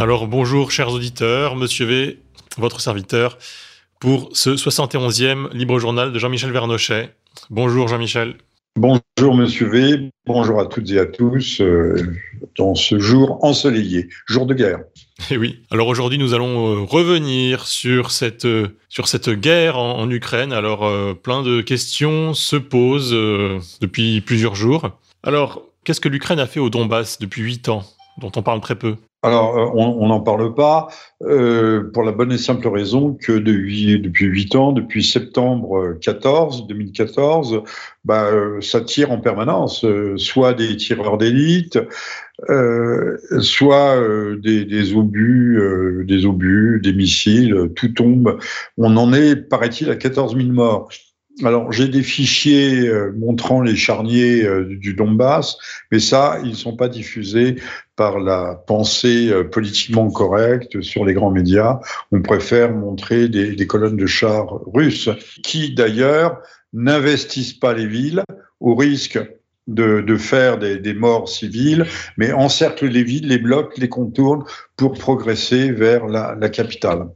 Alors bonjour chers auditeurs, Monsieur V, votre serviteur, pour ce 71e Libre Journal de Jean-Michel Vernochet. Bonjour Jean-Michel. Bonjour Monsieur V, bonjour à toutes et à tous euh, dans ce jour ensoleillé, jour de guerre. Et eh oui, alors aujourd'hui nous allons euh, revenir sur cette, euh, sur cette guerre en, Ukraine. Alors plein de questions se posent depuis plusieurs jours. Alors qu'est-ce que l'Ukraine a fait au Donbass depuis huit ans, dont on parle très peu alors, euh, on n'en parle pas euh, pour la bonne et simple raison que depuis, depuis 8 ans, depuis septembre 14, 2014, bah, euh, ça tire en permanence, soit des tireurs d'élite, soit des, des, obus, des obus, des missiles, tout tombe. On en est, paraît-il, à 14 000 morts. Alors, j'ai des fichiers euh, montrant les charniers euh, du Donbass, mais ça, ils ne sont pas diffusés par la pensée euh, politiquement correcte sur les grands médias. On préfère montrer des, colonnes de chars russes, qui d'ailleurs n'investissent pas les villes au risque de, faire des, morts civiles, mais encerclent les villes, les bloquent, les contournent pour progresser vers la, la capitale.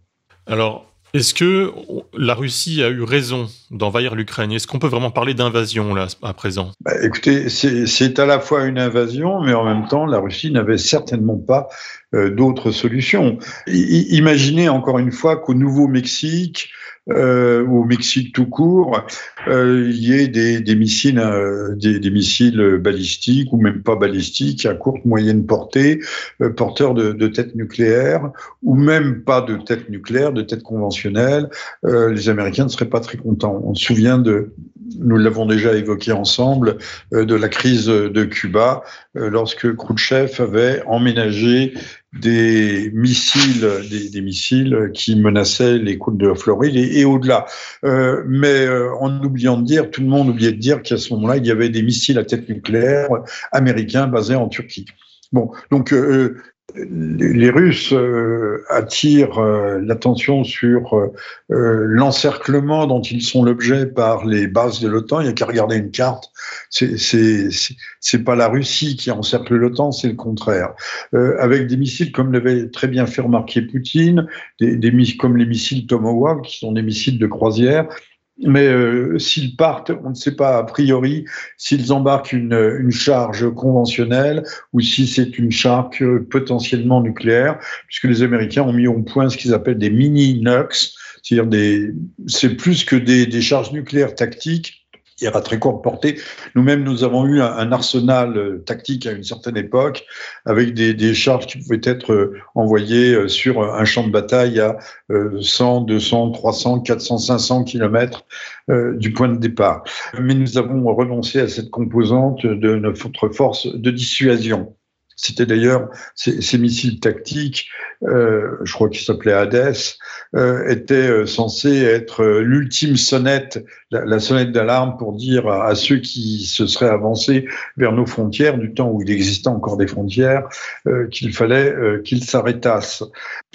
Alors, est-ce que la Russie a eu raison d'envahir l'Ukraine? Est-ce qu'on peut vraiment parler d'invasion là à présent? Bah, Écoutez, c'est à la fois une invasion, mais en même temps, la Russie n'avait certainement pas euh, d'autres solutions. imaginez encore une fois qu'au Nouveau-Mexique, euh, au Mexique tout court, euh, il y ait des, des missiles, euh, des, des, missiles balistiques ou même pas balistiques à courte moyenne portée, euh, porteurs de, de têtes nucléaires ou même pas de têtes nucléaires, de têtes conventionnelles. Euh, les Américains ne seraient pas très contents. On se souvient de, nous l'avons déjà évoqué ensemble, de la crise de Cuba lorsque Khrouchtchev avait emménagé des missiles, des, missiles qui menaçaient les côtes de la Floride et, au-delà. Euh, mais euh, en oubliant de dire, tout le monde oubliait de dire qu'à ce moment-là, il y avait des missiles à tête nucléaire américains basés en Turquie. Bon, donc euh, les Russes euh, attirent euh, l'attention sur euh, l'encerclement dont ils sont l'objet par les bases de l'OTAN. Il n'y a qu'à regarder une carte. C'est pas la Russie qui encercle l'OTAN, c'est le contraire. avec des missiles, comme l'avait très bien fait remarquer Poutine, des, comme les missiles Tomahawk, qui sont des missiles de croisière, mais euh, s'ils partent, on ne sait pas a priori s'ils embarquent une, une, charge conventionnelle ou si c'est une charge potentiellement nucléaire, puisque les Américains ont mis au point ce qu'ils appellent des mini-NUX, c'est-à-dire des, c'est plus que des, des charges nucléaires tactiques il à très courte portée. Nous-mêmes, nous avons eu un, arsenal euh, tactique à une certaine époque, avec des, des, charges qui pouvaient être euh, envoyées euh, sur un champ de bataille à 100, 200, 300, 400, 500 kilomètres du point de départ. Mais nous avons renoncé à cette composante de notre force de dissuasion. C'était d'ailleurs ces, missiles tactiques, euh, je crois qu'ils s'appelaient Hades, euh, étaient euh, censés être l'ultime sonnette, la, sonnette d'alarme pour dire à, ceux qui se seraient avancés vers nos frontières, du temps où il existait encore des frontières, qu'il fallait qu'ils s'arrêtassent.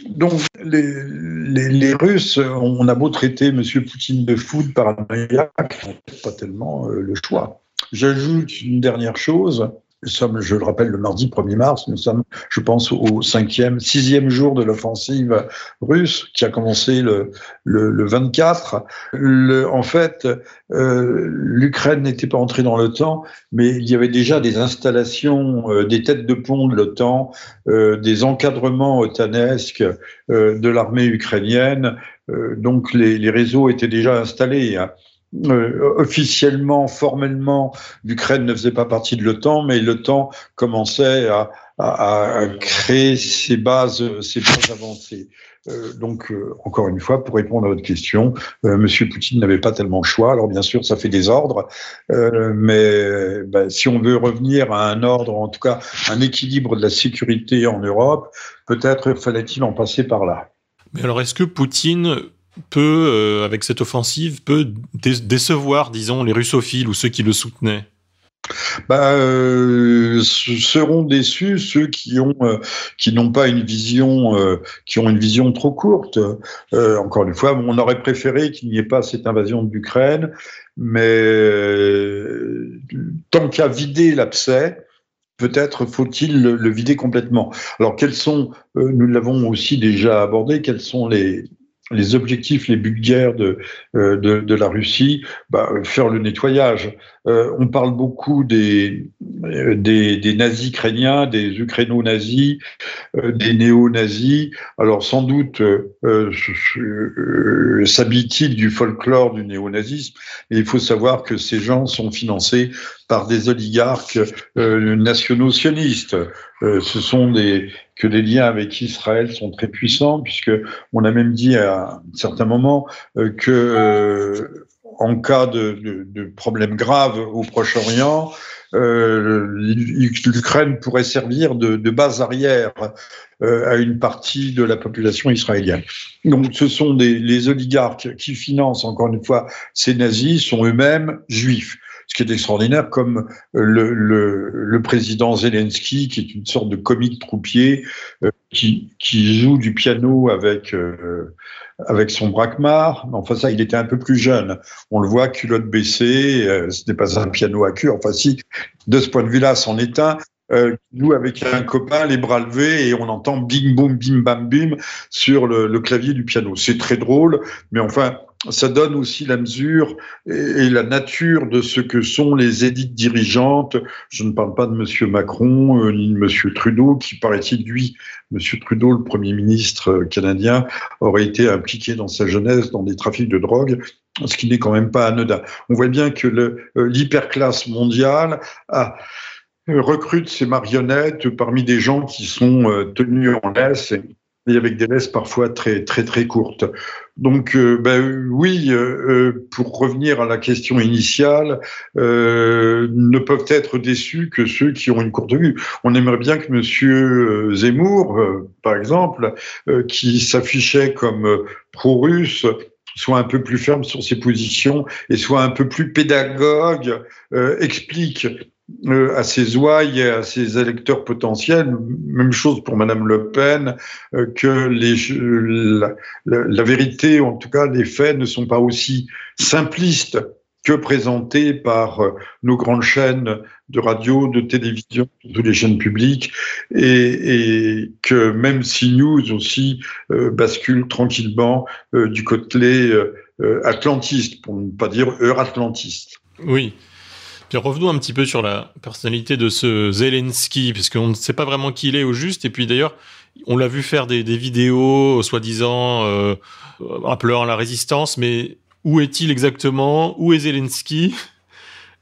Donc les, Russes, on a beau traiter M. Poutine de foot paranoïaque, pas tellement le choix. J'ajoute une dernière chose nous sommes, je le rappelle, le mardi 1er mars. Nous sommes, je pense, au cinquième, sixième jour de l'offensive russe qui a commencé le, le, le 24. Le, en fait, euh, l'Ukraine n'était pas entrée dans l'OTAN, mais il y avait déjà des installations, euh, des têtes de pont de l'OTAN, euh, des encadrements otanesques euh, de l'armée ukrainienne. Euh, donc les, les, réseaux étaient déjà installés. Hein. Euh, officiellement, formellement, l'Ukraine ne faisait pas partie de l'OTAN, mais l'OTAN commençait à, créer ses bases, ses bases avancées. Euh, donc, euh, encore une fois, pour répondre à votre question, Monsieur Poutine n'avait pas tellement le choix. Alors, bien sûr, ça fait des ordres, mais ben, si on veut revenir à un ordre, en tout cas un équilibre de la sécurité en Europe, peut-être fallait-il en passer par là. Mais alors, est-ce que Poutine peut, euh, avec cette offensive, peut décevoir, disons, les russophiles ou ceux qui le soutenaient? Bah, euh, seront déçus ceux qui ont euh, qui n'ont pas une vision qui ont une vision trop courte. Encore une fois, on aurait préféré qu'il n'y ait pas cette invasion de l'Ukraine, mais tant qu'à vider l'abcès, peut-être faut-il le, vider complètement. Alors, quels sont, nous l'avons aussi déjà abordé, quels sont les, les objectifs, les buts de guerre de, euh, de, la Russie, bah, faire le nettoyage. Euh, on parle beaucoup des, euh, des, des nazis ukrainiens, des ukraino-nazis, des néo-nazis. Alors sans doute euh, s'habille-t-il du folklore du néo-nazisme, mais il faut savoir que ces gens sont financés par des oligarques nationaux sionistes. ce sont des, que les liens avec Israël sont très puissants, puisque on a même dit à un certain moment que en cas de, problème grave au Proche-Orient, euh, l'Ukraine pourrait servir de, base arrière euh, à une partie de la population israélienne. Donc ce sont des, les oligarques qui financent, encore une fois, ces nazis, sont eux-mêmes juifs ce qui est extraordinaire, comme le, le, le, président Zelensky, qui est une sorte de comique troupier, euh, qui, qui, joue du piano avec, euh, avec son braquemar. Enfin, ça, il était un peu plus jeune. On le voit culotte baissée, euh, ce n'est pas un piano à queue. Enfin, si, de ce point de vue-là, c'en est un. Euh, nous, avec un copain, les bras levés, et on entend bing, boum, bim, bam, bim sur le, le clavier du piano. C'est très drôle, mais enfin, ça donne aussi la mesure et, la nature de ce que sont les élites dirigeantes. Je ne parle pas de Monsieur Macron euh, ni de Monsieur Trudeau, qui paraît-il, lui, Monsieur Trudeau, le Premier ministre euh, canadien, aurait été impliqué dans sa jeunesse dans des trafics de drogue, ce qui n'est quand même pas anodin. On voit bien que euh, l'hyperclasse mondiale a recrute ces marionnettes parmi des gens qui sont tenus en laisse avec des laisses parfois très très très courtes. Donc, euh, ben, oui, euh, euh, pour revenir à la question initiale, ne peuvent être déçus que ceux qui ont une courte vue. On aimerait bien que Monsieur Zemmour, par exemple, qui s'affichait comme pro-russe, soit un peu plus ferme sur ses positions et soit un peu plus pédagogue, explique euh, à ses ouailles à ses électeurs potentiels. Même chose pour Madame Le Pen, euh, que la, vérité, en tout cas les faits, ne sont pas aussi simplistes que présentés par euh, nos grandes chaînes de radio, de télévision, toutes les chaînes publiques, et, que même si News aussi bascule tranquillement du côté atlantiste, pour ne pas dire euratlantiste. Oui, revenons un petit peu sur la personnalité de ce Zelensky, parce qu'on ne sait pas vraiment qui il est au juste. Et puis d'ailleurs, on l'a vu faire des, vidéos, soi-disant, euh, appelant la résistance, mais où est-il exactement? Où est Zelensky?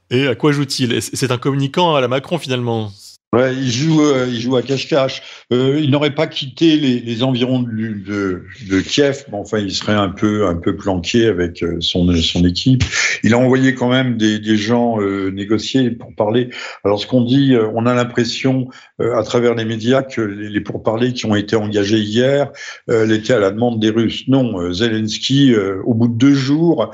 Et à quoi joue-t-il? C'est un communicant à la Macron finalement. Ouais, il joue, euh, il joue à cache-cache. Euh, il n'aurait pas quitté les, les environs de, de, de, Kiev, mais enfin, il serait un peu, un peu planqué avec euh, son, son équipe. Il a envoyé quand même des, des gens euh, négocier pour parler. Alors, ce qu'on dit, euh, on a l'impression à travers les médias que les, les pourparlers qui ont été engagés hier l'étaient à la demande des Russes. Non, Zelensky, au bout de deux jours,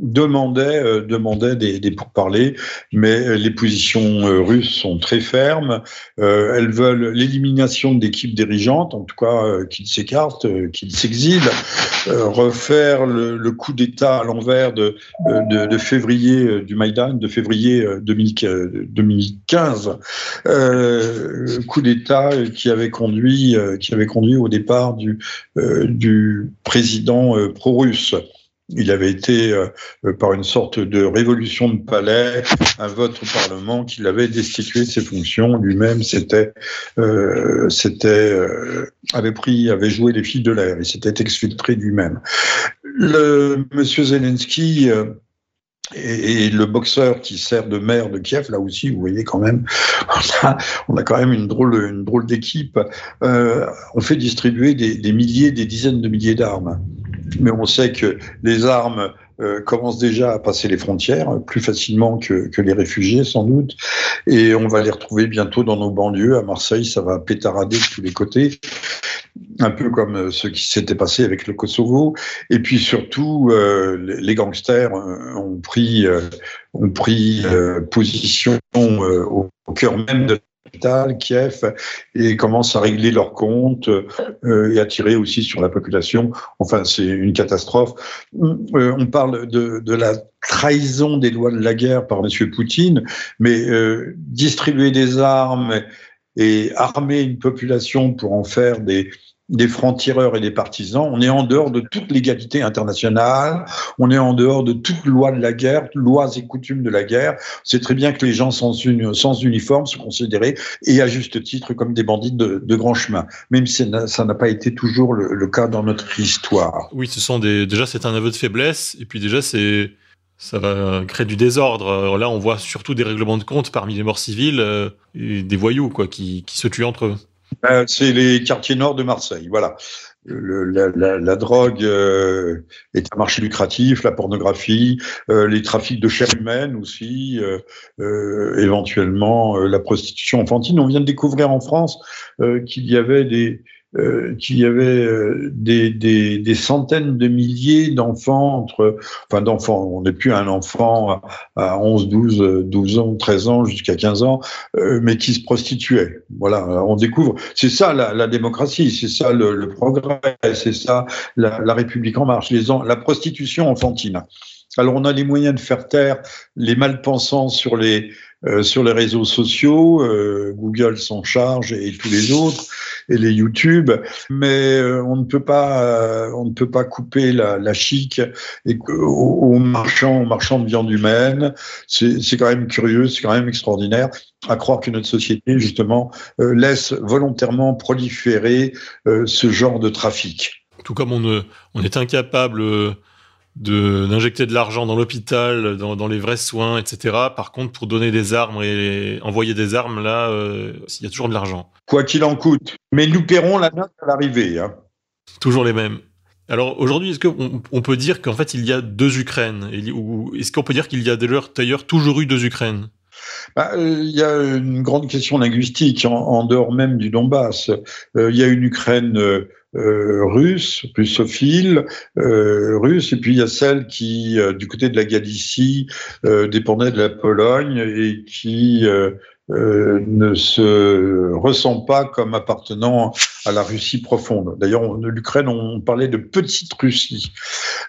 demandait, euh, demandait des, des pourparlers, mais les positions euh, russes sont très fermes. Euh, elles veulent l'élimination d'équipes dirigeantes, en tout cas euh, qu'ils s'écartent, qu'ils s'exilent, refaire le, le coup d'État à l'envers de, de, de, février du Maïdan, de février 2015, coup d'État qui avait conduit, qui avait conduit au départ du, du président pro-russe. Il avait été, euh, par une sorte de révolution de palais, un vote au Parlement qui l'avait destitué de ses fonctions. Lui-même, euh, euh, avait pris, avait joué les fils de l'air. Il s'était exfiltré lui-même. Le Monsieur Zelensky. Et, le boxeur qui sert de maire de Kiev, là aussi, vous voyez quand même, on a, quand même une drôle, d'équipe. Euh, on fait distribuer des milliers, des dizaines de milliers d'armes mais on sait que les armes euh, commencent déjà à passer les frontières plus facilement que, que, les réfugiés sans doute, et on va les retrouver bientôt dans nos banlieues. À Marseille, ça va pétarader de tous les côtés, un peu comme euh, ce qui s'était passé avec le Kosovo. Et puis surtout, euh, les gangsters ont pris, ont pris position au, au, cœur même de Kiev, et commencent à régler leurs comptes euh, et à tirer aussi sur la population. Enfin, c'est une catastrophe. Euh, on parle de, la trahison des lois de la guerre par M. Poutine, mais euh, distribuer des armes et armer une population pour en faire des, des francs-tireurs et des partisans, on est en dehors de toute légalité internationale, on est en dehors de toute loi de la guerre, lois et coutumes de la guerre. C'est très bien que les gens sans, uniforme sont considérés, et à juste titre, comme des bandits de, grand chemin, même si ça n'a pas été toujours le, cas dans notre histoire. Oui, ce sont déjà c'est un aveu de faiblesse, et puis déjà c'est ça va créer du désordre. Là, on voit surtout des règlements de compte parmi les morts civiles, euh, et des voyous quoi, qui se tuent entre eux. Euh, c'est les quartiers nord de Marseille, voilà. la, drogue euh, est un marché lucratif, la pornographie, euh, les trafics de chair humaine aussi, éventuellement la prostitution enfantine. On vient de découvrir en France qu'il y avait des, euh, qu'il y avait euh, des, des, des, centaines de milliers d'enfants entre, enfin d'enfants, on n'est plus un enfant à, 11, 12, 12 ans, 13 ans, jusqu'à 15 ans, euh, mais qui se prostituaient. Voilà, on découvre. C'est ça la, la démocratie, c'est ça le, le progrès, c'est ça la, la, République en marche. Les, la prostitution enfantine. Alors on a les moyens de faire taire les malpensants sur les euh, sur les réseaux sociaux, euh, Google s'en charge et, tous les autres, et les YouTube, mais euh, on ne peut pas, on ne peut pas couper la, chic aux, marchands, aux marchands de viande humaine. C'est quand même curieux, c'est quand même extraordinaire à croire que notre société justement laisse volontairement proliférer ce genre de trafic. Tout comme on est incapable d'injecter de, l'argent dans l'hôpital, dans, dans, les vrais soins, etc. Par contre, pour donner des armes et envoyer des armes, là, euh, il y a toujours de l'argent. Quoi qu'il en coûte. Mais nous paierons la note à l'arrivée. Hein. Toujours les mêmes. Alors aujourd'hui, est-ce qu'on on peut dire qu'en fait il y a deux Ukraines? Ou est-ce qu'on peut dire qu'il y a d'ailleurs toujours eu deux Ukraines? Bah, euh, il y a une grande question linguistique en, dehors même du Donbass. Euh, il y a une Ukraine euh, russe, russophile, euh, russe, et puis il y a celle qui, euh, du côté de la Galicie, dépendait de la Pologne et qui euh, ne se ressent pas comme appartenant à la Russie profonde. D'ailleurs, l'Ukraine, on parlait de petite Russie.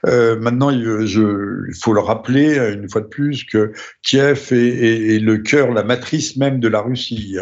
Euh, maintenant, il faut le rappeler une fois de plus que Kiev est, le cœur, la matrice même de la Russie.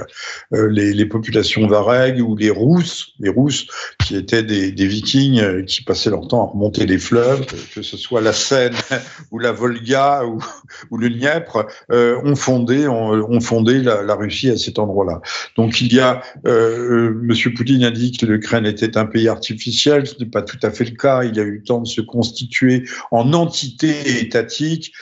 Euh, les, populations varègues ou les Rousses, les Rousses qui étaient des, des, Vikings qui passaient leur temps à remonter les fleuves, que ce soit la Seine ou la Volga ou, le Dniepr, euh, ont fondé, ont, fondé la, Russie à cet endroit-là. Donc il y a, euh, euh Monsieur Poutine a dit que l'Ukraine était un pays artificiel, ce n'est pas tout à fait le cas. Il a eu le temps de se constituer en entité étatique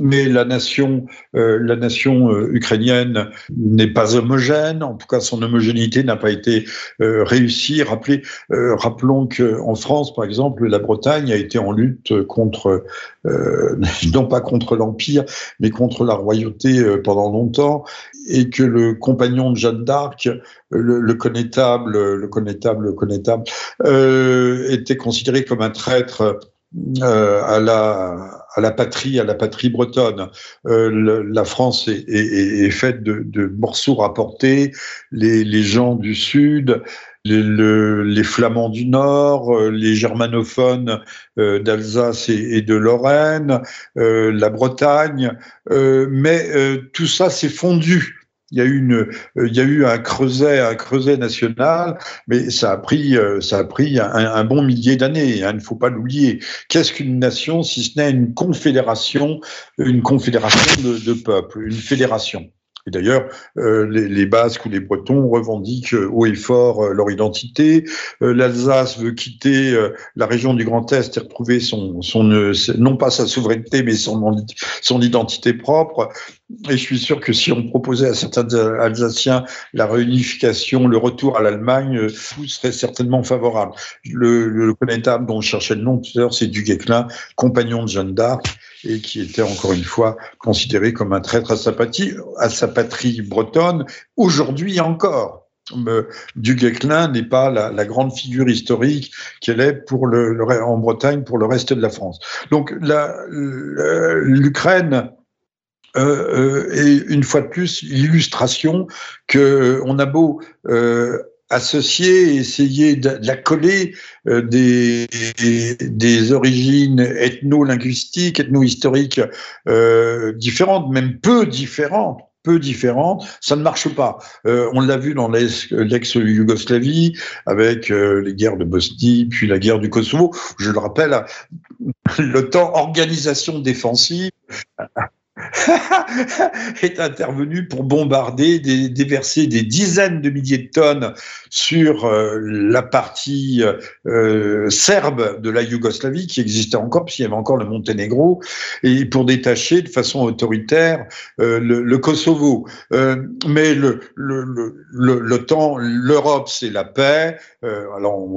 mais la nation, euh, la nation euh, ukrainienne n'est pas homogène. En tout cas, son homogénéité n'a pas été euh, réussie. Rappelez, euh, rappelons qu'en France, par exemple, la Bretagne a été en lutte contre, euh, non pas contre l'empire, mais contre la royauté pendant longtemps, et que le compagnon de Jeanne d'Arc, le, le, connétable, le connétable, le connétable, était considéré comme un traître euh, à la à la patrie, à la patrie bretonne. Euh, la France est, est, est faite de, de, morceaux rapportés. Les, les gens du Sud, les, les, Flamands du Nord, euh, les germanophones euh, d'Alsace et, et, de Lorraine, euh, la Bretagne, mais tout ça s'est fondu il y a eu une, euh, il y a eu un creuset, un creuset national, mais ça a pris, euh, ça a pris un, bon millier d'années. Hein, il ne faut pas l'oublier. Qu'est-ce qu'une nation si ce n'est une confédération, une confédération de peuples, une fédération? Et d'ailleurs, euh, les, les, Basques ou les Bretons revendiquent haut et fort euh, leur identité. Euh, L'Alsace veut quitter la région du Grand Est et retrouver son, son non pas sa souveraineté, mais son, son identité propre. Et je suis sûr que si on proposait à certains Alsaciens la réunification, le retour à l'Allemagne, tout serait certainement favorable. Le, le connétable dont je cherchais le nom tout à l'heure, c'est Duguesclin, compagnon de Jeanne d'Arc et qui était encore une fois considéré comme un traître à sa patrie, bretonne, aujourd'hui encore. Du Guesclin n'est pas la, grande figure historique qu'elle est pour le, en Bretagne pour le reste de la France. Donc l'Ukraine euh, et une fois de plus, l'illustration que on a beau associer, essayer de, la coller des, des origines ethno-linguistiques, ethno-historiques différentes, même peu différentes, peu différentes, ça ne marche pas. Euh, on l'a vu dans l'ex-Yougoslavie avec euh, les guerres de Bosnie, puis la guerre du Kosovo. Je le rappelle, l'OTAN, organisation défensive, est intervenu pour bombarder, déverser des dizaines de milliers de tonnes sur euh, la partie euh, serbe de la Yougoslavie qui existait encore, puisqu'il y avait encore le Monténégro, et pour détacher de façon autoritaire euh, le, Kosovo. mais le, temps, l'Europe, c'est la paix. alors,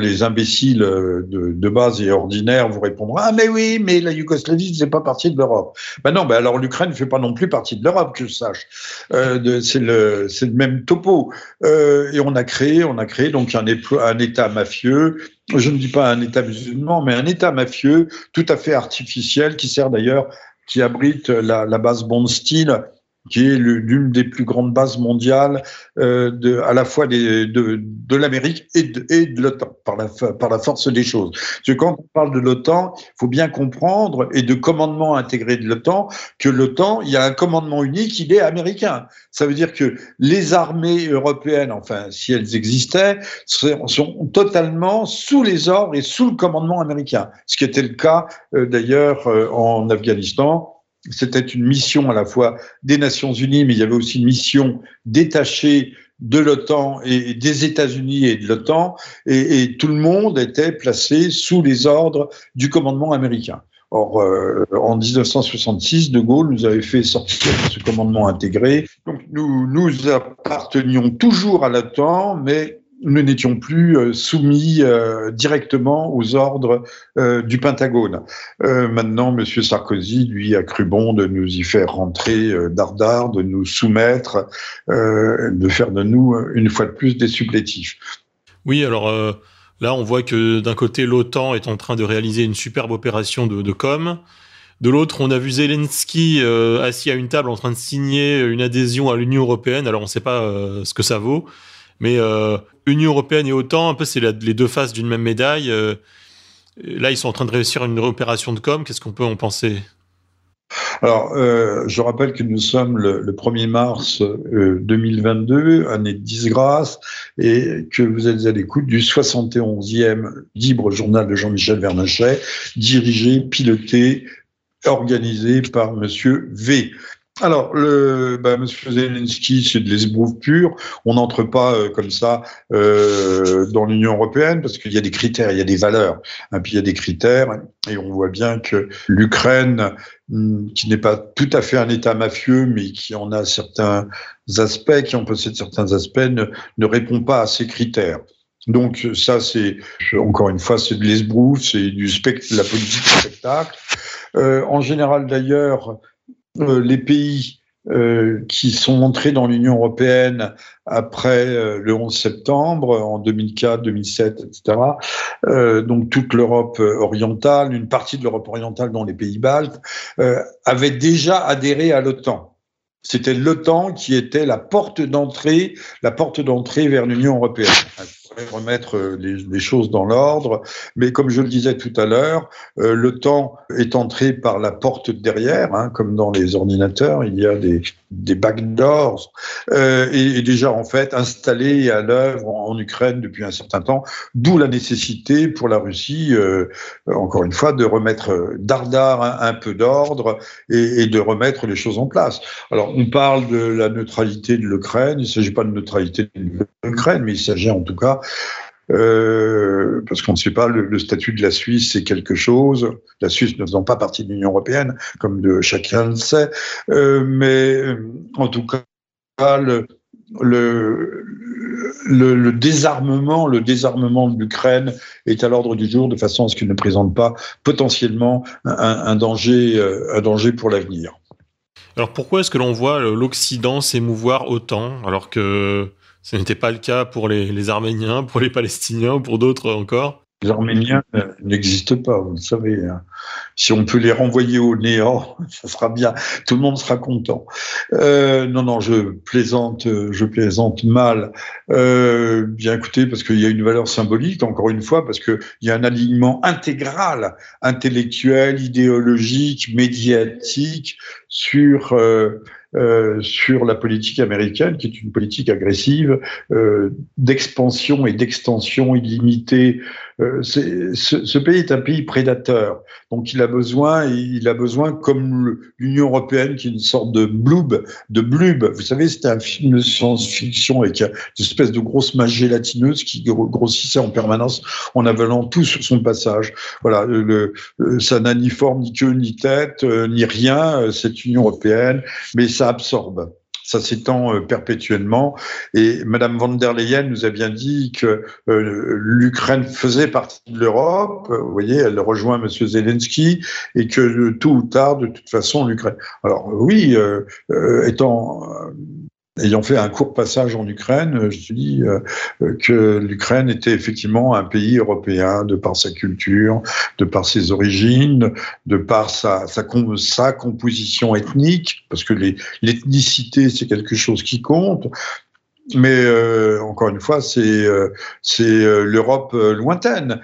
les imbéciles de, base et ordinaires vous répondront ah mais oui, mais la Yougoslavie ne faisait pas partie de l'Europe. Ben non, ben alors l'Ukraine ne fait pas non plus partie de l'Europe, que je sache. c'est le, le même topo. et on a créé, on a créé donc un, un État mafieux. Je ne dis pas un État musulman, mais un État mafieux tout à fait artificiel qui sert d'ailleurs, qui abrite la, la base Bondsteel qui est l'une des plus grandes bases mondiales euh, de, à la fois de, de l'Amérique et de, et de l'OTAN, par la, par la force des choses. Parce que quand on parle de l'OTAN, il faut bien comprendre, et de commandement intégré de l'OTAN, que l'OTAN, il y a un commandement unique, il est américain. Ça veut dire que les armées européennes, enfin, si elles existaient, sont, sont totalement sous les ordres et sous le commandement américain. Ce qui était le cas, euh, d'ailleurs, euh, en Afghanistan, c'était une mission à la fois des Nations Unies, mais il y avait aussi une mission détachée de l'OTAN et des États-Unis et de l'OTAN, et, tout le monde était placé sous les ordres du commandement américain. Or, euh, en 1966, De Gaulle nous avait fait sortir de ce commandement intégré. Donc, nous, nous appartenions toujours à l'OTAN, mais nous n'étions plus euh, soumis euh, directement aux ordres euh, du Pentagone. maintenant, M. Sarkozy, lui, a cru bon de nous y faire rentrer dardard, de nous soumettre, de faire de nous, une fois de plus, des supplétifs. Oui, alors là, on voit que d'un côté, l'OTAN est en train de réaliser une superbe opération de, de com'. De l'autre, on a vu Zelensky assis à une table en train de signer une adhésion à l'Union européenne. Alors, on ne sait pas ce que ça vaut. Mais euh, Union européenne et OTAN, un peu, c'est les deux faces d'une même médaille. Euh, là, ils sont en train de réussir une opération de com. Qu'est-ce qu'on peut en penser? Alors, euh, je rappelle que nous sommes le, 1er mars 2022, année de disgrâce, et que vous êtes à l'écoute du 71e libre journal de Jean-Michel Vernachet, dirigé, piloté, organisé par Monsieur V. Alors, le, bah, M. Zelensky, c'est de l'esbrouve pur. On n'entre pas euh, comme ça euh, dans l'Union européenne parce qu'il y a des critères, il y a des valeurs. Hein, puis il y a des critères, et on voit bien que l'Ukraine, hmm, qui n'est pas tout à fait un État mafieux, mais qui en a certains aspects, qui en possède certains aspects, ne, répond pas à ces critères. Donc ça, c'est encore une fois, c'est de l'esbrouve, c'est du spectre, la politique spectacle. Euh, en général, d'ailleurs, les pays euh, qui sont entrés dans l'Union européenne après euh, le 11 septembre, en 2004, 2007, etc. donc toute l'Europe orientale, une partie de l'Europe orientale, dont les pays baltes, avaient déjà adhéré à l'OTAN. C'était l'OTAN qui était la porte d'entrée, la porte d'entrée vers l'Union européenne remettre euh, les, choses dans l'ordre. Mais comme je le disais tout à l'heure, euh, le temps est entré par la porte derrière, hein, comme dans les ordinateurs, il y a des, des backdoors, euh, et, déjà en fait installé à l'œuvre en, Ukraine depuis un certain temps, d'où la nécessité pour la Russie, euh, encore une fois, de remettre dardard un, peu d'ordre et, de remettre les choses en place. Alors on parle de la neutralité de l'Ukraine, il ne s'agit pas de neutralité de l'Ukraine, mais il s'agit en tout cas euh, parce qu'on ne sait pas, le, statut de la Suisse, c'est quelque chose. La Suisse ne faisant pas partie de l'Union européenne, comme chacun le sait. Euh, mais euh, en tout cas, le, désarmement, le désarmement de l'Ukraine est à l'ordre du jour de façon à ce qu'il ne présente pas potentiellement un danger, un danger pour l'avenir. Alors pourquoi est-ce que l'on voit l'Occident s'émouvoir autant alors que ce n'était pas le cas pour les, Arméniens, pour les Palestiniens, ou pour d'autres encore. Les Arméniens euh, n'existent pas, vous le savez. Hein. Si on peut les renvoyer au néant, ça sera bien. Tout le monde sera content. Euh, non, non, je plaisante, je plaisante mal. Euh, bien écoutez, parce qu'il y a une valeur symbolique, encore une fois, parce qu'il y a un alignement intégral, intellectuel, idéologique, médiatique sur euh, sur la politique américaine, qui est une politique agressive d'expansion et d'extension illimitée. Ce, pays est un pays prédateur, donc il a besoin, il a besoin comme l'Union européenne, qui est une sorte de bloob, de blub. Vous savez, c'était un film de science-fiction avec une espèce de grosse masse gélatineuse qui grossissait en permanence en avalant tout sur son passage. Voilà, ça n'a ni forme, ni queue, ni tête, ni rien. Cette Union européenne, mais ça absorbe ça s'étend euh, perpétuellement. Et Madame von der Leyen nous a bien dit que euh, l'Ukraine faisait partie de l'Europe. Vous voyez, elle rejoint Monsieur Zelensky et que tôt ou tard, de toute façon, l'Ukraine. Alors oui, euh, étant Ayant fait un court passage en Ukraine, je dis euh, que l'Ukraine était effectivement un pays européen de par sa culture, de par ses origines, de par sa, composition ethnique, parce que l'ethnicité, c'est quelque chose qui compte. Mais euh, encore une fois, c'est euh, c'est l'Europe lointaine.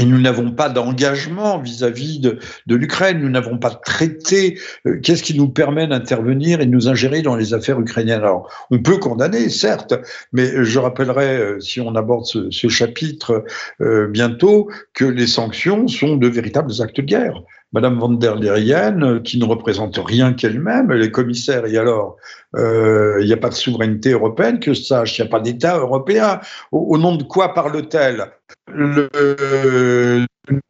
Nous n'avons pas d'engagement vis-à-vis de, de l'Ukraine, nous n'avons pas traité. Euh, qu'est-ce qui nous permet d'intervenir et de nous ingérer dans les affaires ukrainiennes Alors, on peut condamner, certes, mais je rappellerai, euh, si on aborde ce, ce chapitre euh, bientôt, que les sanctions sont de véritables actes de guerre. Madame von der Leyen, qui ne représente rien qu'elle-même, elle est commissaire, et alors, euh, il n'y a pas de souveraineté européenne, que je sache, il n'y a pas d'État européen. Au, nom de quoi parle-t-elle? Le,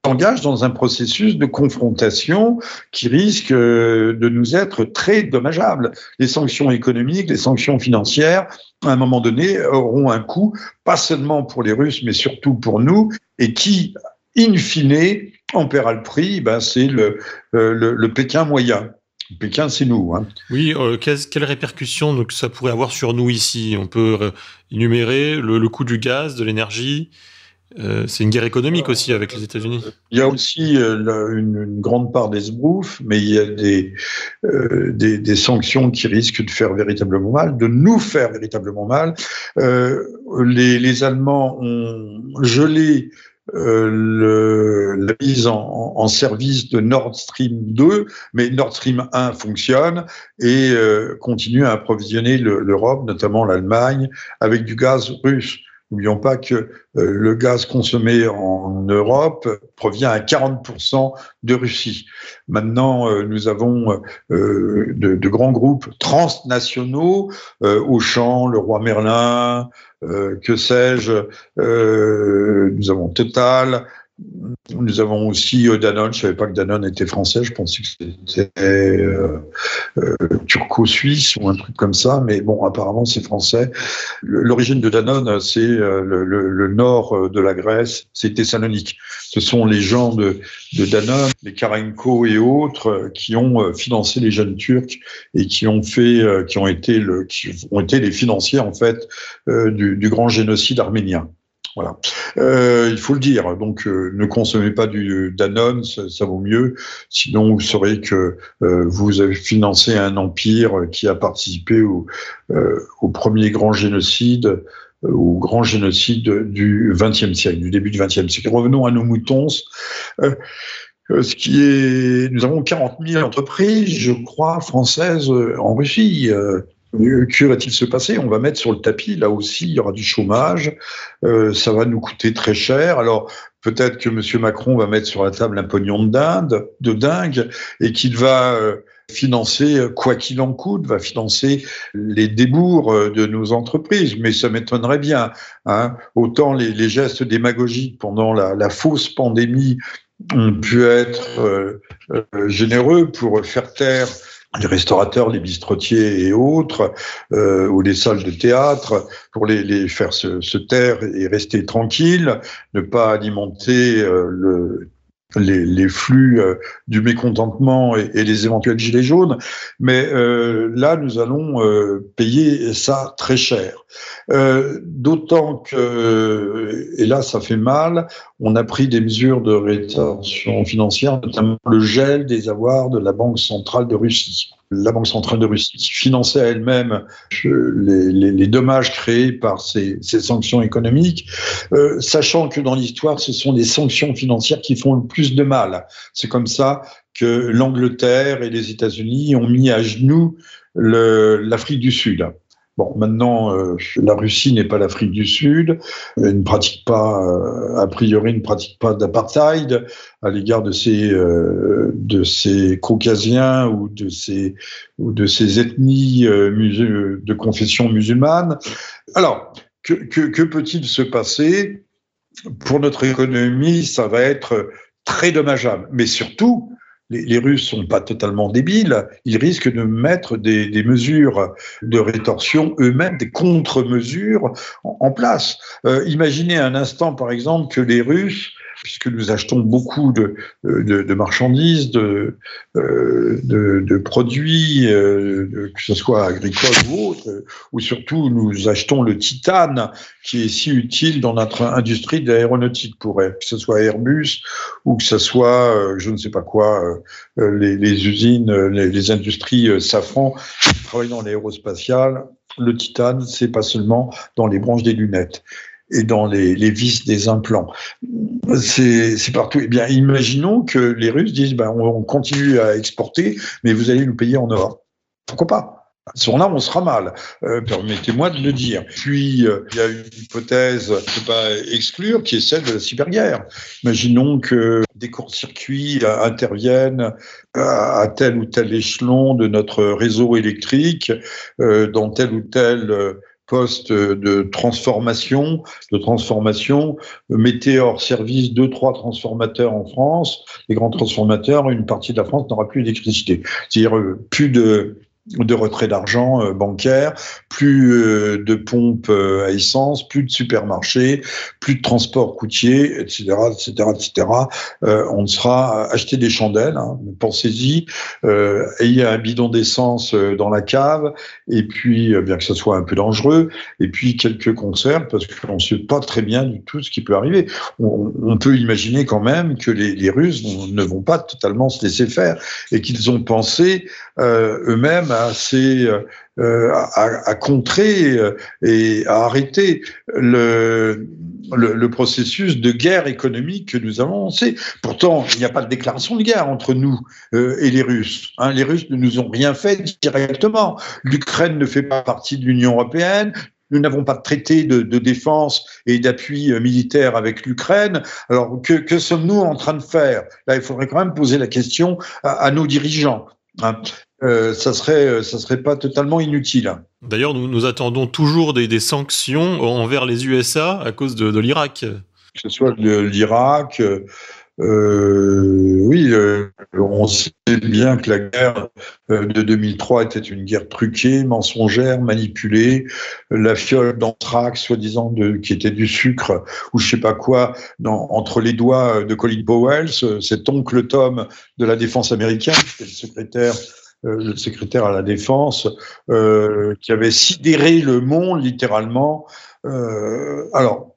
engage dans un processus de confrontation qui risque euh, de nous être très dommageable. Les sanctions économiques, les sanctions financières, à un moment donné, auront un coût, pas seulement pour les Russes, mais surtout pour nous, et qui, in fine, en paiera le prix, ben c'est le, euh, le, le, Pékin moyen. Pékin, c'est nous. Hein. Oui, euh, quelles répercussions donc, ça pourrait avoir sur nous ici? On peut euh, énumérer le, le, coût du gaz, de l'énergie. Euh, c'est une guerre économique aussi avec les États-Unis. Il y a aussi euh, une, une, grande part des sbroufs, mais il y a des, euh, des, des, sanctions qui risquent de faire véritablement mal, de nous faire véritablement mal. les, les Allemands ont gelé euh, le, la mise en, en, service de Nord Stream 2, mais Nord Stream 1 fonctionne et euh, continue à approvisionner l'Europe, notamment l'Allemagne, avec du gaz russe. N'oublions pas que euh, le gaz consommé en Europe provient à 40% de Russie. Maintenant, euh, nous avons euh, de, de, grands groupes transnationaux, Auchan, le Roi Merlin, que sais-je, nous avons Total, nous avons aussi euh, Danone. Je savais pas que Danone était français. Je pensais que c'était euh, euh, turco-suisse ou un truc comme ça. Mais bon, apparemment, c'est français. L'origine de Danone, c'est le, nord de la Grèce. C'est Thessalonique. Ce sont les gens de, Danone, les Karenko et autres, qui ont financé les jeunes Turcs et qui ont fait, qui ont été qui ont été les financiers en fait du grand génocide arménien. Voilà. Euh, il faut le dire. Donc, euh, ne consommez pas du Danone, ça, vaut mieux. Sinon, vous saurez que euh, vous avez financé un empire qui a participé au, euh, au premier grand génocide, euh, au grand génocide du XXe siècle, du début du XXe siècle. Revenons à nos moutons. ce qui est, nous avons 40 000 entreprises, je crois, françaises en Russie. Que va-t-il se passer? On va mettre sur le tapis, là aussi, il y aura du chômage, euh, ça va nous coûter très cher. Alors, peut-être que M. Macron va mettre sur la table un pognon de, dingue et qu'il va euh, financer, quoi qu'il en coûte, va financer les débours euh, de nos entreprises. Mais ça m'étonnerait bien. Hein. Autant les, gestes démagogiques pendant la, fausse pandémie ont pu être euh, euh généreux pour faire taire les restaurateurs, les bistrotiers et autres, euh, ou les salles de théâtre, pour les, les faire se, se, taire et rester tranquilles, ne pas alimenter euh, le, les, les, flux euh, du mécontentement et, et, les éventuels gilets jaunes. Mais euh, là, nous allons euh, payer ça très cher. Euh, D'autant que, et là ça fait mal, on a pris des mesures de rétention financière, notamment le gel des avoirs de la Banque centrale de Russie. La Banque centrale de Russie qui finançait elle-même les, les, dommages créés par ces, ces sanctions économiques, euh, sachant que dans l'histoire, ce sont les sanctions financières qui font le plus de mal. C'est comme ça que l'Angleterre et les États-Unis ont mis à genoux l'Afrique du Sud. Bon, maintenant, euh, la Russie n'est pas l'Afrique du Sud, elle ne pratique pas, euh, a priori, ne pratique pas d'apartheid à l'égard de ces euh, de ces caucasiens ou de ces ou de ces ethnies euh, de confession musulmane. Alors, que, que peut-il se passer? Pour notre économie Ça va être très dommageable, mais surtout, les, les, Russes sont pas totalement débiles, ils risquent de mettre des, mesures de rétorsion eux-mêmes, des contre-mesures en, en, place. Euh, imaginez un instant, par exemple, que les Russes puisque nous achetons beaucoup de, de, de marchandises, de, euh, de, de produits, euh, que ce soit agricoles ou autres, ou surtout nous achetons le titane qui est si utile dans notre industrie de pour que ce soit Airbus ou que ce soit, euh, je ne sais pas quoi, les, les usines, les, les industries Safran qui travaillent dans l'aérospatial. Le titane, c'est pas seulement dans les branches des lunettes et dans les, vis des implants. C'est partout. Eh bien, imaginons que les Russes disent ben, on, continue à exporter, mais vous allez nous payer en or. Pourquoi pas? À ce moment-là, on sera mal. Euh, Permettez-moi de le dire. Puis, euh, il y a une hypothèse que ne pas exclure, qui est celle de la cyberguerre. Imaginons que des courts-circuits euh, interviennent à, tel ou tel échelon de notre réseau électrique, dans tel ou tel de transformation, de transformation, mettez hors service deux, trois transformateurs en France, les grands transformateurs, une partie de la France n'aura plus d'électricité. C'est-à-dire plus de de retrait d'argent euh, bancaire, plus euh, de pompes euh, à essence, plus de supermarchés, plus de transport coûtier, etc., etc., etc. on sera acheter des chandelles. Hein, Pensez-y, ayez un bidon d'essence dans la cave, et puis bien que ce soit un peu dangereux, et puis quelques conserves parce qu'on ne sait pas très bien du tout ce qui peut arriver. On, peut imaginer quand même que les, Russes ne vont pas totalement se laisser faire et qu'ils ont pensé eux-mêmes assez euh, à, à, contrer euh, et à arrêter le, le, le, processus de guerre économique que nous avons lancé. Pourtant, il n'y a pas de déclaration de guerre entre nous euh, et les Russes. Hein, les Russes ne nous ont rien fait directement. L'Ukraine ne fait pas partie de l'Union européenne. Nous n'avons pas de traité de, de défense et d'appui militaire avec l'Ukraine. Alors, que, que sommes-nous en train de faire? Là, il faudrait quand même poser la question à, à nos dirigeants. Hein. Euh, ça serait, euh, ça serait pas totalement inutile. D'ailleurs, nous, nous attendons toujours des, des, sanctions envers les USA à cause de, de l'Irak. Que ce soit l'Irak, euh, oui, euh, on sait bien que la guerre de 2003 était une guerre truquée, mensongère, manipulée. La fiole d'anthrax, soi-disant, qui était du sucre ou je sais pas quoi, entre les doigts de Colin Powell, cet oncle Tom de la défense américaine, qui était le secrétaire euh, à la défense, euh, qui avait sidéré le monde littéralement. Euh, alors,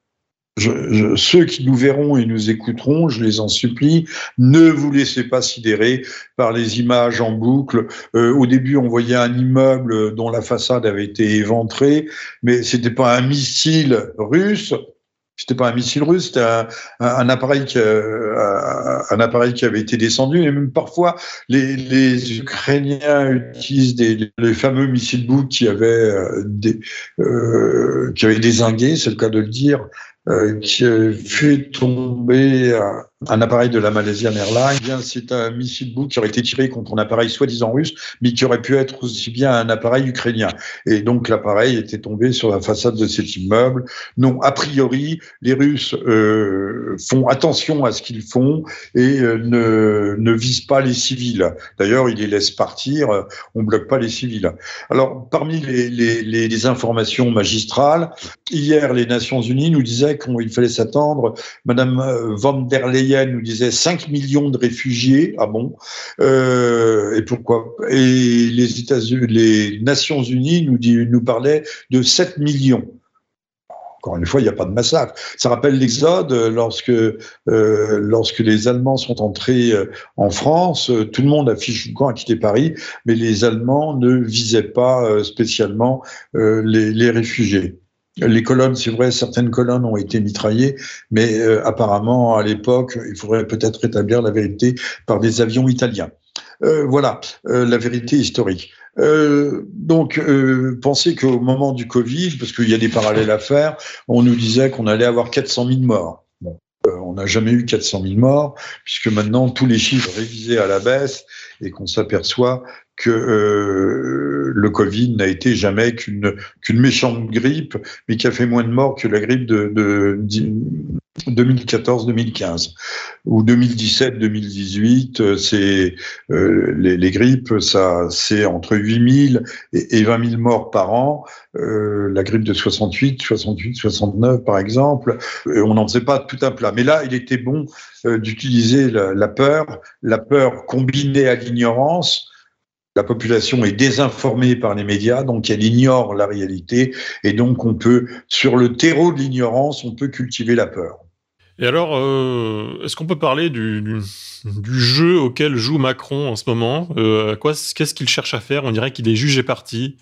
je, je, ceux qui nous verront et nous écouteront, je les en supplie, ne vous laissez pas sidérer par les images en boucle. Euh, au début, on voyait un immeuble dont la façade avait été éventrée, mais c'était pas un missile russe, c'était pas un missile russe, c'était un, un, appareil qui, euh, un appareil qui avait été descendu. Et même parfois, les, les Ukrainiens utilisent des, les fameux missiles bout qui avaient euh, euh, qui avaient désingué, c'est le cas de le dire, euh, qui fait tomber un appareil de la Malaysian Airlines. Bien, c'est un missile bout qui aurait été tiré contre un appareil soi-disant russe, mais qui aurait pu être aussi bien un appareil ukrainien. Et donc, l'appareil était tombé sur la façade de cet immeuble. Non, a priori, les Russes euh, font attention à ce qu'ils font et euh, ne, visent pas les civils. D'ailleurs, ils les laissent partir. On bloque pas les civils. Alors, parmi les, informations magistrales, hier, les Nations Unies nous disaient qu'il fallait s'attendre. Madame von der Leyen nous disait 5 millions de réfugiés. Ah bon euh, Et pourquoi? Et les États-Unis, les Nations Unies nous, nous parlaient de 7 millions. Encore une fois, il n'y a pas de massacre. Ça rappelle l'Exode lorsque euh, lorsque les Allemands sont entrés euh, en France. Euh, tout le monde affiche quand à quitter Paris, mais les Allemands ne visaient pas spécialement les réfugiés. Les colonnes, c'est vrai, certaines colonnes ont été mitraillées, mais apparemment, à l'époque, il faudrait peut-être rétablir la vérité par des avions italiens. voilà, la vérité historique. Euh, donc, euh, pensez qu'au moment du Covid, parce qu'il y a des parallèles à faire, on nous disait qu'on allait avoir 400 000 morts. Euh, on n'a jamais eu 400 000 morts, puisque maintenant tous les chiffres révisés à la baisse et qu'on s'aperçoit que euh, le Covid n'a été jamais qu'une qu'une méchante grippe, mais qui a fait moins de morts que la grippe de, de, 2014-2015 ou 2017-2018. Euh, c'est euh, les, les, grippes, ça c'est entre 8000 et, et 20 000 morts par an. Euh, la grippe de 68, 68, 69 par exemple. on n'en faisait pas tout un plat. Mais là, il était bon d'utiliser la, la peur, la peur combinée à l'ignorance la population est désinformée par les médias, donc elle ignore la réalité, et donc on peut, sur le terreau de l'ignorance, on peut cultiver la peur. Et alors, euh, est-ce qu'on peut parler du, jeu auquel joue Macron en ce moment? Euh, Qu'est-ce qu'il cherche à faire? On dirait qu'il est jugé parti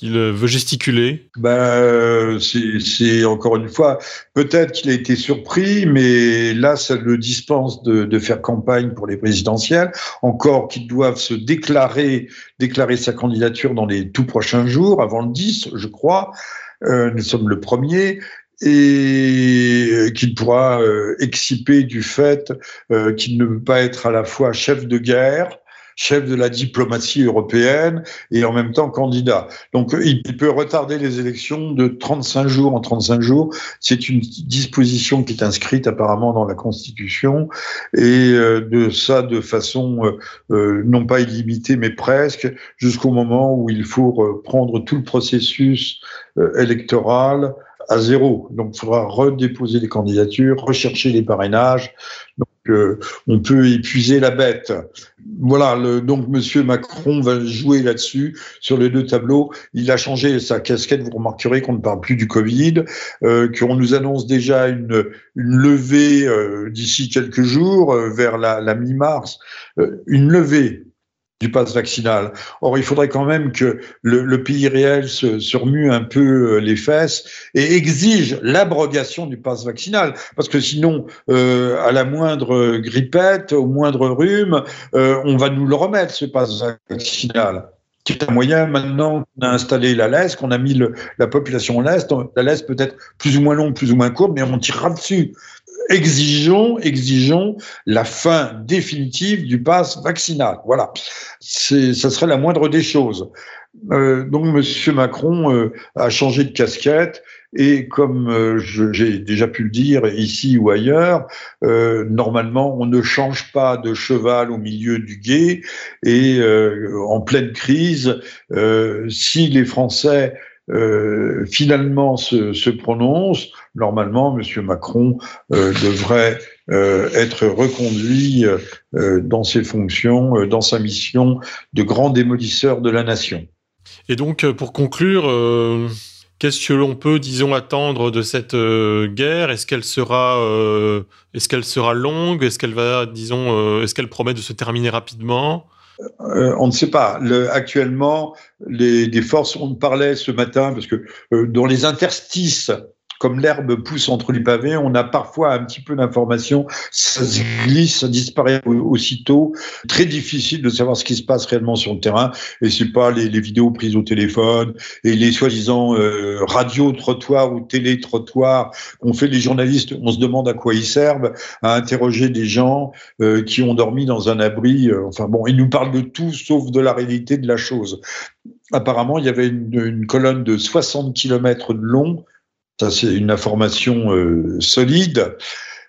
qu'il euh, veut gesticuler ben, C'est encore une fois, peut-être qu'il a été surpris, mais là, ça le dispense de, faire campagne pour les présidentielles. Encore qu'il doivent se déclarer, déclarer sa candidature dans les tout prochains jours, avant le 10, je crois. Euh, nous sommes le premier et qu'il pourra euh, exciper du fait euh, qu'il ne peut pas être à la fois chef de guerre chef de la diplomatie européenne et en même temps candidat. Donc il peut retarder les élections de 35 jours en 35 jours. C'est une disposition qui est inscrite apparemment dans la Constitution et euh, de ça de façon euh, euh, non pas illimitée mais presque jusqu'au moment où il faut prendre tout le processus électoral à zéro. Donc, il faudra redéposer les candidatures, rechercher les parrainages. On peut épuiser la bête. Voilà. Donc, Monsieur Macron va jouer là-dessus sur les deux tableaux. Il a changé sa casquette. Vous remarquerez qu'on ne parle plus du Covid, euh, qu'on nous annonce déjà une, levée euh, d'ici quelques jours, euh, vers la mi-mars, une levée du pass vaccinal. Or, il faudrait quand même que le, pays réel se, remue un peu euh, les fesses et exige l'abrogation du pass vaccinal, parce que sinon, euh, à la moindre grippette, au moindre rhume, euh, on va nous le remettre ce pass vaccinal qui est un moyen maintenant qu'on a installé la laisse, qu'on a mis la population en laisse. La laisse peut être plus ou moins longue, plus ou moins courte, mais on tirera dessus exigeons, exigeons la fin définitive du pass vaccinal. Voilà, c'est, ça serait la moindre des choses. Euh, donc, Monsieur Macron euh, a changé de casquette et comme euh, j'ai déjà pu le dire ici ou ailleurs, euh, normalement, on ne change pas de cheval au milieu du guet et euh, en pleine crise, si les Français euh, finalement se, prononce, normalement, M. Macron euh, devrait euh, être reconduit dans ses fonctions, dans sa mission de grand démolisseur de la nation. Et donc, pour conclure, qu'est-ce que l'on peut, disons, attendre de cette guerre? Est-ce qu'elle sera, est-ce qu'elle sera longue? Est-ce qu'elle va, disons, est-ce qu'elle promet de se terminer rapidement? Euh, on ne sait pas. Le, actuellement, les, des forces, on parlait ce matin, parce que euh, dans les interstices comme l'herbe pousse entre les pavés, on a parfois un petit peu d'informations, ça se glisse, ça disparaît aussitôt. Très difficile de savoir ce qui se passe réellement sur le terrain. Et c'est pas les, vidéos prises au téléphone et les soi-disant euh, radio trottoirs ou télé trottoirs qu'ont fait les journalistes. On se demande à quoi ils servent, à interroger des gens euh, qui ont dormi dans un abri. Euh, enfin bon, ils nous parlent de tout sauf de la réalité de la chose. Apparemment, il y avait une, une colonne de 60 km de long ça, c'est une information euh, solide,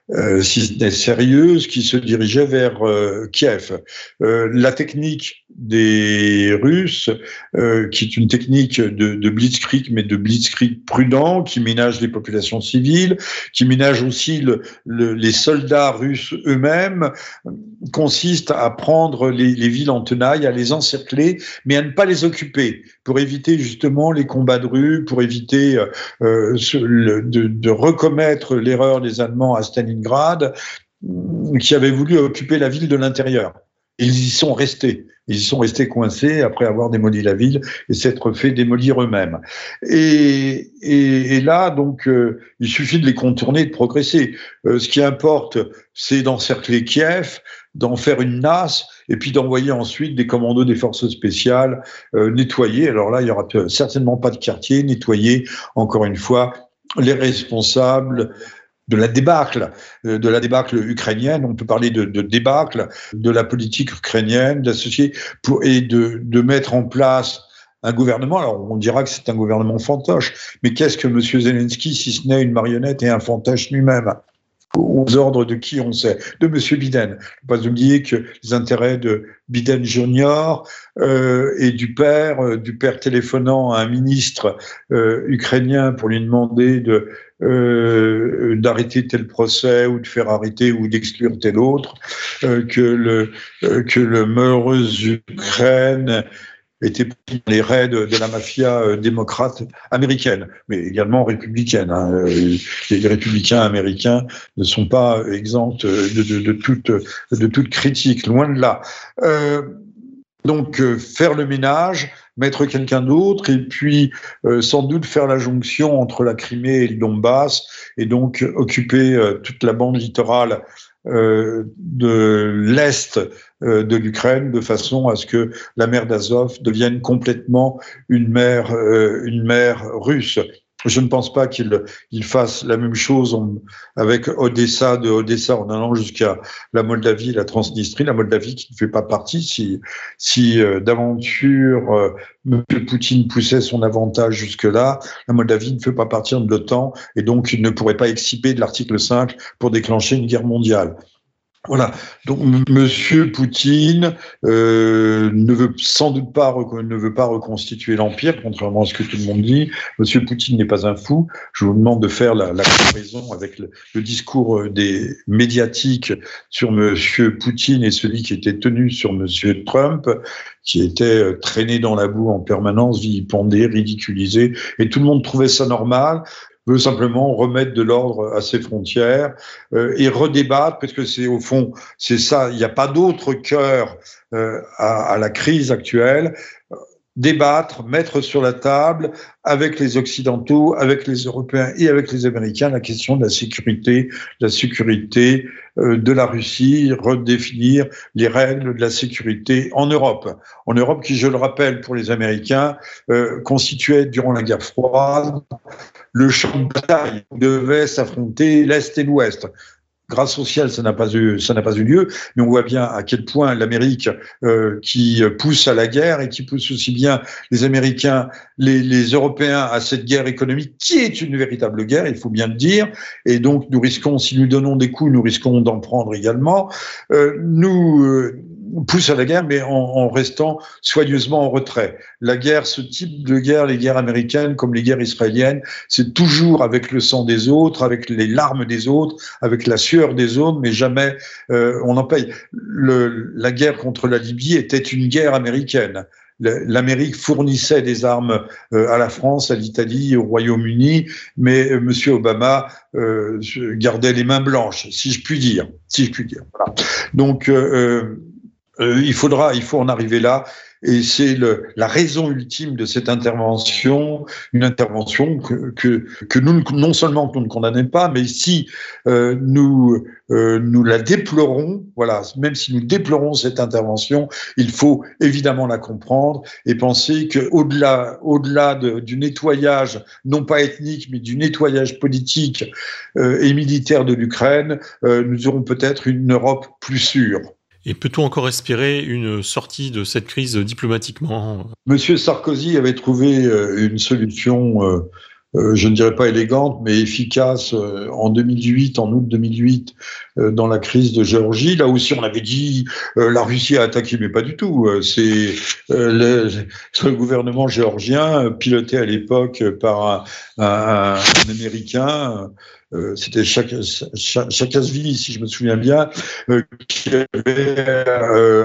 euh, si ce n'est sérieuse, qui se dirigeait vers euh, Kiev. Euh, la technique des Russes, euh, qui est une technique de, de, blitzkrieg, mais de blitzkrieg prudent, qui ménage les populations civiles, qui ménage aussi le, le, les soldats russes eux-mêmes, consiste à prendre les, les, villes en tenaille, à les encercler, mais à ne pas les occuper, pour éviter justement les combats de rue, pour éviter euh, le, de, de recommettre l'erreur des Allemands à Stalingrad, qui avaient voulu occuper la ville de l'intérieur. Ils y sont restés. Ils y sont restés coincés après avoir démoli la ville et s'être fait démolir eux-mêmes. Et, et, et, là, donc, euh, il suffit de les contourner, de progresser. Euh, ce qui importe, c'est d'encercler Kiev, d'en faire une nasse, et puis d'envoyer ensuite des commandos des forces spéciales euh, nettoyer. Alors là, il y aura certainement pas de quartier, nettoyer, encore une fois, les responsables de la débâcle, euh, de la débâcle ukrainienne. On peut parler de, débâcle de la politique ukrainienne, d'associer et de, de mettre en place un gouvernement. Alors on dira que c'est un gouvernement fantoche, mais qu'est-ce que M. Zelensky si ce n'est une marionnette et un fantoche lui-même? Aux ordres de qui on sait, de M. Biden. Pas oublier que les intérêts de Biden Junior euh, et du père, euh, du père téléphonant à un ministre euh, ukrainien pour lui demander de euh, d'arrêter tel procès ou de faire arrêter ou d'exclure tel autre, euh, que le que le malheureuse Ukraine était pris les raids de la mafia euh, démocrate américaine, mais également républicaine. Hein. Euh, les républicains américains ne sont pas exempts de, de, toute, critique, loin de là. Euh, donc faire le ménage, mettre quelqu'un d'autre, et puis sans doute faire la jonction entre la Crimée et le Donbass, et donc occuper toute la bande littorale euh, de l'est euh, de l'Ukraine de façon à ce que la mer d'Azov devienne complètement une mer, euh, une mer russe. Je ne pense pas qu'il il fasse la même chose avec Odessa, de Odessa en allant jusqu'à la Moldavie, la Transnistrie, la Moldavie qui ne fait pas partie. Si, si euh, d'aventure euh, M. Poutine poussait son avantage jusque-là, la Moldavie ne fait pas partie de l'OTAN et donc il ne pourrait pas exciper de l'article 5 pour déclencher une guerre mondiale. Voilà. Donc, Monsieur Poutine euh, ne veut sans doute pas ne veut pas reconstituer l'empire, contrairement à ce que tout le monde dit. Monsieur Poutine n'est pas un fou. Je vous demande de faire la, comparaison avec le, le, discours euh, des médiatiques sur Monsieur Poutine et celui qui était tenu sur Monsieur Trump, qui était euh, traîné dans la boue en permanence, vilipendé, ridiculisé, et tout le monde trouvait ça normal simplement remettre de l'ordre à ses frontières euh, et redébattre, parce que c'est au fond, c'est ça, il n'y a pas d'autre cœur euh, à, la crise actuelle débattre, mettre sur la table avec les Occidentaux, avec les Européens et avec les Américains la question de la sécurité, la sécurité euh, de la Russie, redéfinir les règles de la sécurité en Europe. En Europe qui, je le rappelle pour les Américains, constituait durant la guerre froide le champ de bataille où devaient s'affronter l'Est et l'Ouest grâce sociale, ça n'a pas eu, ça n'a pas eu lieu, mais on voit bien à quel point l'Amérique euh, qui pousse à la guerre et qui pousse aussi bien les Américains, les, les, Européens à cette guerre économique qui est une véritable guerre, il faut bien le dire. Et donc nous risquons, si nous donnons des coups, nous risquons d'en prendre également. Euh, nous euh, pousse à la guerre, mais en, restant soigneusement en retrait. La guerre, ce type de guerre, les guerres américaines comme les guerres israéliennes, c'est toujours avec le sang des autres, avec les larmes des autres, avec la sueur des autres, mais jamais euh, on en paye. La guerre contre la Libye était une guerre américaine l'Amérique fournissait des armes euh, à la France, à l'Italie, au Royaume-Uni, mais euh, M. Obama gardait les mains blanches, si je puis dire. Si je puis dire. Donc, euh, il faudra, il faut en arriver là. Et c'est la raison ultime de cette intervention, une intervention que, nous, non seulement nous ne condamnons pas, mais si euh, nous, euh, nous la déplorons, voilà, même si nous déplorons cette intervention, il faut évidemment la comprendre et penser qu'au-delà au -delà de, du nettoyage, non pas ethnique, mais du nettoyage politique euh, et militaire de l'Ukraine, nous aurons peut-être une Europe plus sûre. Et peut-on encore espérer une sortie de cette crise diplomatiquement? Monsieur Sarkozy avait trouvé euh, une solution euh, euh, je ne dirais pas élégante, mais efficace en 2008, en août 2008, euh, dans la crise de Géorgie. Là aussi, on avait dit la Russie a attaqué, mais pas du tout. C'est le, gouvernement géorgien, piloté à l'époque par un Américain, c'était Chakasvili, si je me souviens bien, qui avait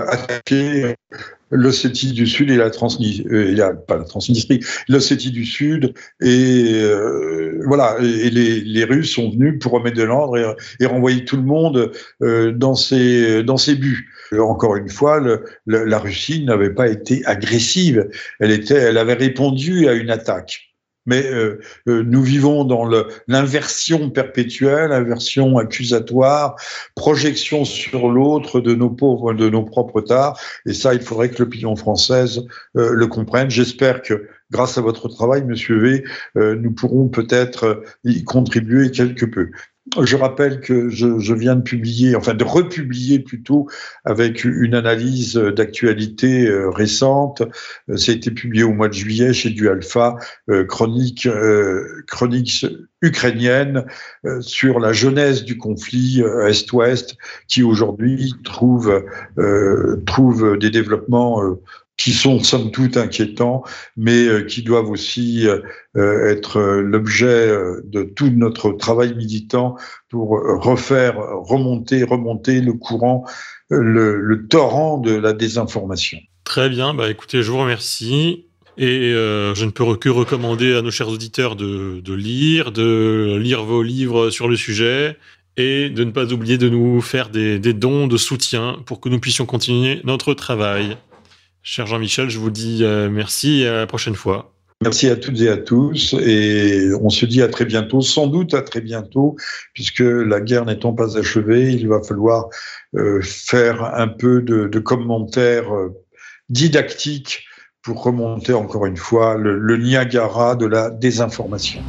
attaqué l'Ossétie du Sud et la Transnistrie, euh, pas la Transnistrie, l'Ossétie du Sud, et euh, voilà, et les, Russes sont venus pour remettre de l'ordre et, renvoyer tout le monde euh, dans ses dans ses buts. Encore une fois, le, la Russie n'avait pas été agressive, elle était, elle avait répondu à une attaque mais euh, euh, nous vivons dans l'inversion perpétuelle, inversion accusatoire, projection sur l'autre de nos pauvres, de nos propres tares. Et ça, il faudrait que l'opinion française euh, le comprenne. J'espère que grâce à votre travail, Monsieur V, nous pourrons peut-être y contribuer quelque peu. Je rappelle que je, viens de publier, enfin de republier plutôt, avec une analyse d'actualité euh, récente. Euh, ça a été publié au mois de juillet chez du Alpha, euh, chronique, chronique ukrainienne sur la genèse du conflit Est-Ouest, qui aujourd'hui trouve, trouve des développements qui sont somme toute inquiétants, mais euh, qui doivent aussi euh, euh, être l'objet de tout notre travail militant pour refaire remonter, remonter le courant, le, torrent de la désinformation. Très bien, bah écoutez, je vous remercie. Et je ne peux que recommander à nos chers auditeurs de, lire, de lire vos livres sur le sujet et de ne pas oublier de nous faire des dons de soutien pour que nous puissions continuer notre travail. Cher Jean-Michel, je vous dis euh, merci à la prochaine fois. Merci à toutes et à tous et on se dit à très bientôt, sans doute à très bientôt, puisque la guerre n'étant pas achevée, il va falloir euh, faire un peu de, commentaires euh, didactiques pour remonter encore une fois le Niagara de la désinformation.